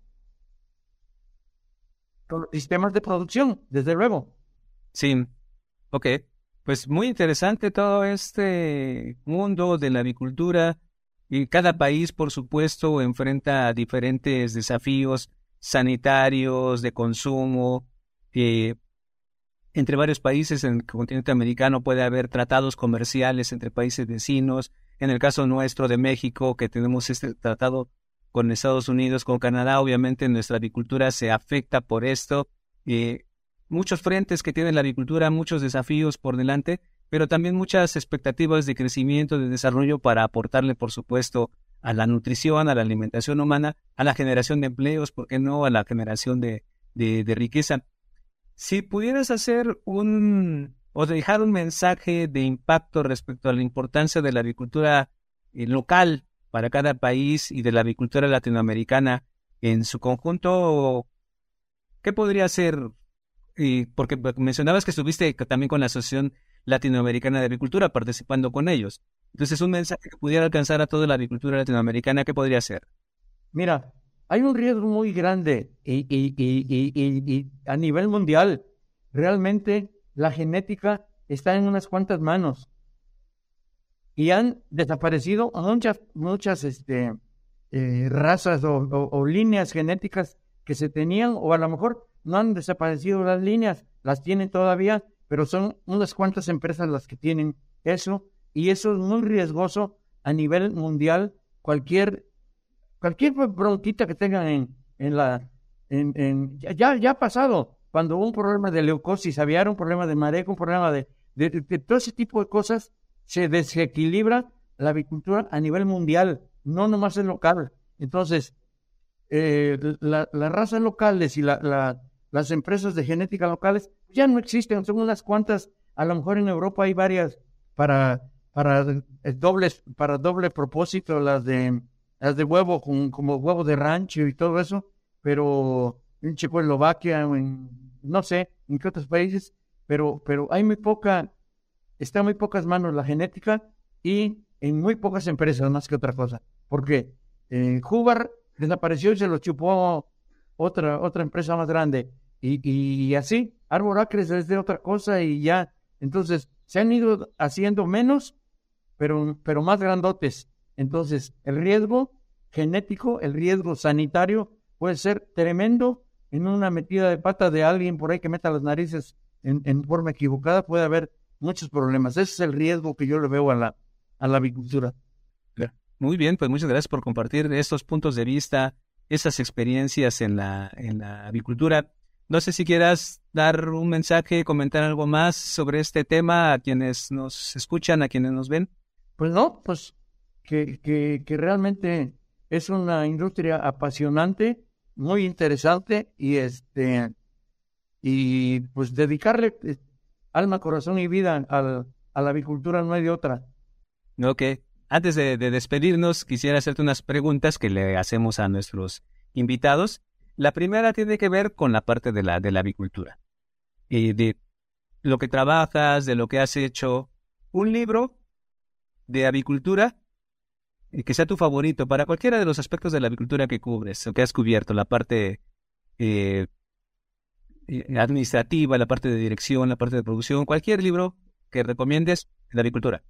Sistemas de producción, desde luego. Sí, ok. Pues muy interesante todo este mundo de la avicultura y cada país, por supuesto, enfrenta diferentes desafíos sanitarios, de consumo. Entre varios países en el continente americano puede haber tratados comerciales entre países vecinos. En el caso nuestro de México, que tenemos este tratado con Estados Unidos, con Canadá, obviamente nuestra avicultura se afecta por esto. Eh, muchos frentes que tiene la agricultura, muchos desafíos por delante, pero también muchas expectativas de crecimiento, de desarrollo para aportarle, por supuesto, a la nutrición, a la alimentación humana, a la generación de empleos, ¿por qué no? A la generación de, de, riqueza. Si pudieras hacer un o dejar un mensaje de impacto respecto a la importancia de la agricultura eh, local para cada país y de la agricultura latinoamericana en su conjunto, ¿qué podría ser y porque mencionabas que estuviste también con la Asociación Latinoamericana de Agricultura participando con ellos. Entonces, un mensaje que pudiera alcanzar a toda la agricultura latinoamericana, ¿qué podría ser? Mira, hay un riesgo muy grande y, y, y, y, a nivel mundial. Realmente la genética está en unas cuantas manos y han desaparecido muchas, muchas este, eh, razas o, o líneas genéticas que se tenían o a lo mejor no han desaparecido las líneas, las tienen todavía, pero son unas cuantas empresas las que tienen eso y eso es muy riesgoso a nivel mundial. Cualquier cualquier bronquita que tengan en, en la en, en ya, ya ha pasado cuando hubo un problema de leucosis había un problema de mareo, un problema de, de, todo ese tipo de cosas, se desequilibra la avicultura a nivel mundial, no nomás en local. Entonces, eh, las razas locales y la, la, las empresas de genética locales ya no existen, son unas cuantas, a lo mejor en Europa hay varias para, para eh, dobles, para doble propósito, las de las de huevo, con, como huevo de rancho y todo eso, pero en Checoslovaquia, en, no sé, en qué otros países, pero, pero hay muy poca, está en muy pocas manos la genética y en muy pocas empresas más que otra cosa. Porque eh, Hubar desapareció y se lo chupó otra, otra empresa más grande. Y, y así, Arboracres es de otra cosa y ya. Entonces, se han ido haciendo menos, pero, pero más grandotes. Entonces, el riesgo genético, el riesgo sanitario puede ser tremendo en una metida de pata de alguien por ahí que meta las narices en, en forma equivocada. Puede haber muchos problemas. Ese es el riesgo que yo le veo a la, a la avicultura. Muy bien, pues muchas gracias por compartir estos puntos de vista esas experiencias en la, en la avicultura. No sé si quieras dar un mensaje, comentar algo más sobre este tema a quienes nos escuchan, a quienes nos ven. Pues no, pues que, que, realmente es una industria apasionante, muy interesante y este y pues dedicarle eh, alma, corazón y vida a la avicultura no hay de otra. Ok, antes de, despedirnos, quisiera hacerte unas preguntas que le hacemos a nuestros invitados. La primera tiene que ver con la parte de la, de la avicultura. Y de lo que trabajas, de lo que has hecho. Un libro de avicultura que sea tu favorito para cualquiera de los aspectos de la avicultura que cubres o que has cubierto, la parte eh, eh, administrativa, la parte de dirección, la parte de producción, cualquier libro que recomiendes de avicultura.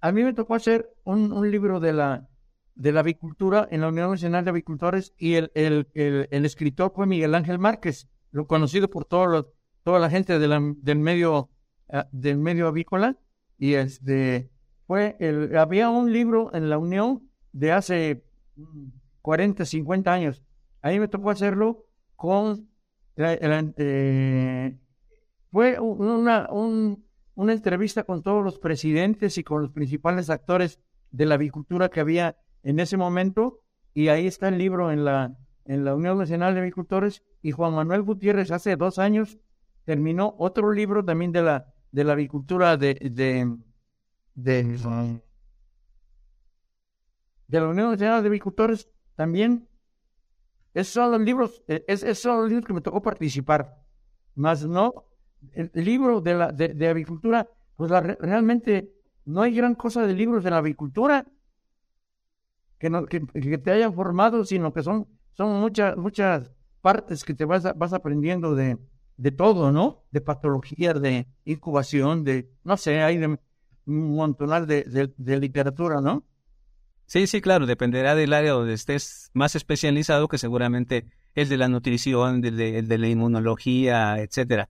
A mí me tocó hacer un, un libro de la, de la avicultura en la Unión Nacional de Avicultores y el, el, el, escritor fue Miguel Ángel Márquez, lo conocido por todo toda la gente de la, del, medio, ah, del medio avícola. y este fue el, había un libro en la Unión de hace 40, 50 años. Ahí me tocó hacerlo con eh, fue una, una entrevista con todos los presidentes y con los principales actores de la avicultura que había en ese momento y ahí está el libro en la, en la Unión Nacional de Avicultores y Juan Manuel Gutiérrez hace dos años terminó otro libro también de la, de la avicultura de, de, la Unión Nacional de Avicultores también. Esos son los libros, e, es, esos son los libros que me tocó participar. Más no, el, libro de, la, de, avicultura, pues realmente no hay gran cosa de libros de la avicultura que, no, que, te hayan formado, sino que son, son muchas, muchas partes que te vas, vas aprendiendo de, de todo, ¿no? De patología, de incubación, de, no sé, hay de, un montón de, de, literatura, ¿no? Sí, sí, claro, dependerá del área donde estés más especializado, que seguramente el de la nutrición, el de, de la inmunología, etcétera.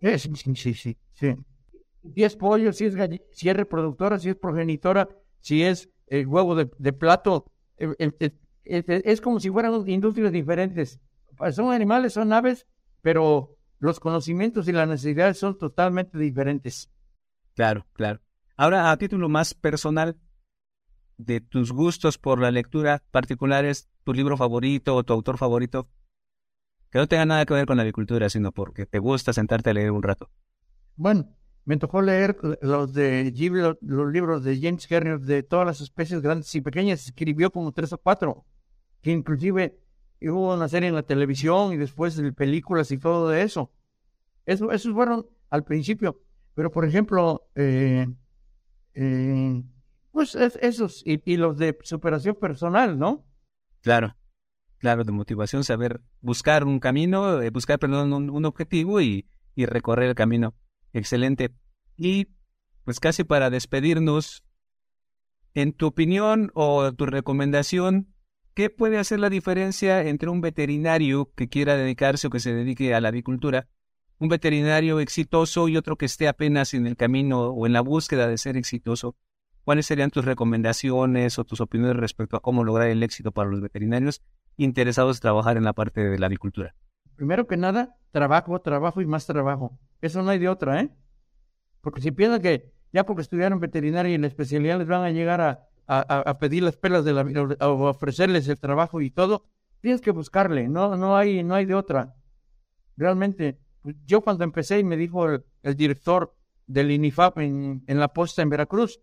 Sí, sí, sí, sí, sí. Si es pollo, si es, si es reproductora, si es progenitora, si es el huevo de, de plato, eh, eh, eh, es como si fueran industrias diferentes. Son animales, son aves, pero los conocimientos y las necesidades son totalmente diferentes. Claro, claro. Ahora, a título más personal, de tus gustos por la lectura particulares, tu libro favorito o tu autor favorito, que no tenga nada que ver con la agricultura, sino porque te gusta sentarte a leer un rato. Bueno, me tocó leer los de los libros de James Herriot de todas las especies grandes y pequeñas, escribió como tres o cuatro, que inclusive hubo una serie en la televisión y después de películas y todo de eso. eso esos fueron al principio, pero por ejemplo, eh, eh, pues esos y, los de superación personal, ¿no? Claro, claro, de motivación, saber buscar un camino, eh, buscar, perdón, un, objetivo y, y recorrer el camino. Excelente. Y pues casi para despedirnos, en tu opinión o tu recomendación, ¿qué puede hacer la diferencia entre un veterinario que quiera dedicarse o que se dedique a la avicultura, un veterinario exitoso y otro que esté apenas en el camino o en la búsqueda de ser exitoso? ¿Cuáles serían tus recomendaciones o tus opiniones respecto a cómo lograr el éxito para los veterinarios interesados en trabajar en la parte de la avicultura? Primero que nada, trabajo, trabajo y más trabajo. Eso no hay de otra, ¿eh? Porque si piensan que ya porque estudiaron veterinaria y en la especialidad les van a llegar a, a, pedir las pelas de la o ofrecerles el trabajo y todo, tienes que buscarle, no, no hay, no hay de otra. Realmente, yo cuando empecé y me dijo el, director del INIFAP en, en, la posta en Veracruz,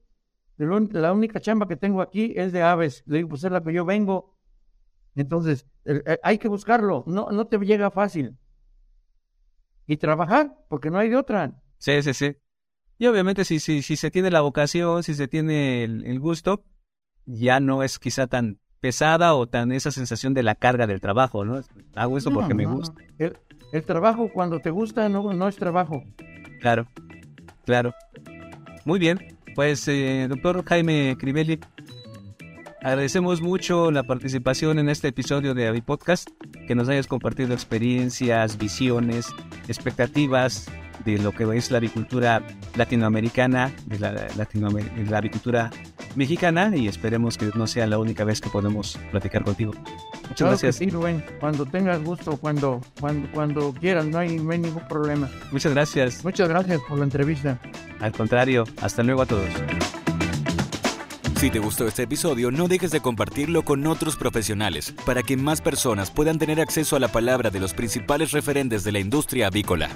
la única chamba que tengo aquí es de aves. Le digo, pues es la que yo vengo. Entonces, hay que buscarlo, no, no te llega fácil. Y trabajar, porque no hay de otra. Sí, sí, sí. Y obviamente si, si, si se tiene la vocación, si se tiene el, gusto, ya no es quizá tan pesada o tan esa sensación de la carga del trabajo, ¿no? Hago esto porque me gusta. El, trabajo cuando te gusta no, no es trabajo. Claro, claro. Muy bien, pues eh, doctor Jaime Crivelli, agradecemos mucho la participación en este episodio de Avi Podcast, que nos hayas compartido experiencias, visiones, expectativas de lo que es la agricultura latinoamericana, de la, la agricultura mexicana y esperemos que no sea la única vez que podemos platicar contigo. Muchas gracias. sí, Rubén. Cuando tengas gusto, cuando, cuando, cuando quieras, no hay, no hay ningún problema. Muchas gracias. Muchas gracias por la entrevista. Al contrario, hasta luego a todos. Si te gustó este episodio, no dejes de compartirlo con otros profesionales para que más personas puedan tener acceso a la palabra de los principales referentes de la industria avícola.